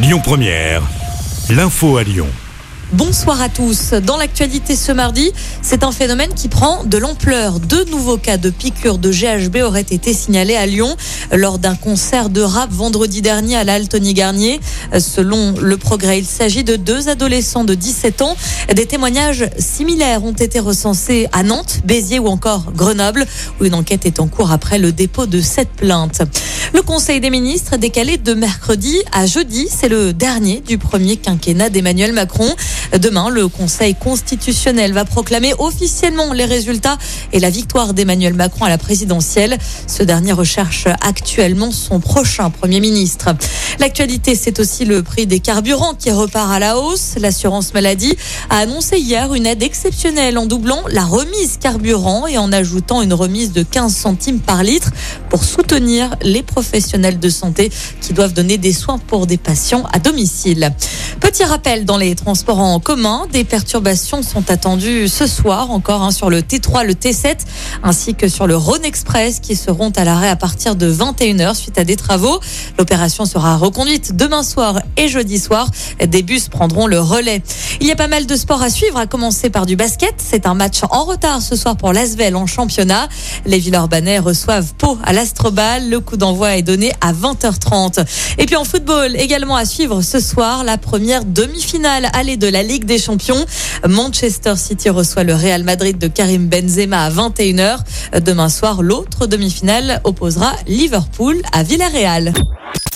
Lyon Première, l'info à Lyon. Bonsoir à tous. Dans l'actualité ce mardi, c'est un phénomène qui prend de l'ampleur. Deux nouveaux cas de piqûres de GHB auraient été signalés à Lyon lors d'un concert de rap vendredi dernier à l'Altony Garnier. Selon le progrès, il s'agit de deux adolescents de 17 ans. Des témoignages similaires ont été recensés à Nantes, Béziers ou encore Grenoble, où une enquête est en cours après le dépôt de cette plainte. Le Conseil des ministres décalé de mercredi à jeudi. C'est le dernier du premier quinquennat d'Emmanuel Macron. Demain, le Conseil constitutionnel va proclamer officiellement les résultats et la victoire d'Emmanuel Macron à la présidentielle. Ce dernier recherche actuellement son prochain Premier ministre. L'actualité, c'est aussi le prix des carburants qui repart à la hausse. L'assurance maladie a annoncé hier une aide exceptionnelle en doublant la remise carburant et en ajoutant une remise de 15 centimes par litre pour soutenir les professionnels de santé qui doivent donner des soins pour des patients à domicile. Petit rappel dans les transports en commun, des perturbations sont attendues ce soir encore hein, sur le T3, le T7 ainsi que sur le Rhône Express qui seront à l'arrêt à partir de 21h suite à des travaux. L'opération sera reconduite demain soir et jeudi soir. Des bus prendront le relais. Il y a pas mal de sports à suivre, à commencer par du basket. C'est un match en retard ce soir pour l'Asvel en championnat. Les Villeurbanais reçoivent Pau à l'Astrobal. Le coup d'envoi est donné à 20h30. Et puis en football, également à suivre ce soir, la première demi-finale allée de la Ligue des Champions. Manchester City reçoit le Real Madrid de Karim Benzema à 21h. Demain soir, l'autre demi-finale opposera Liverpool à Villarreal.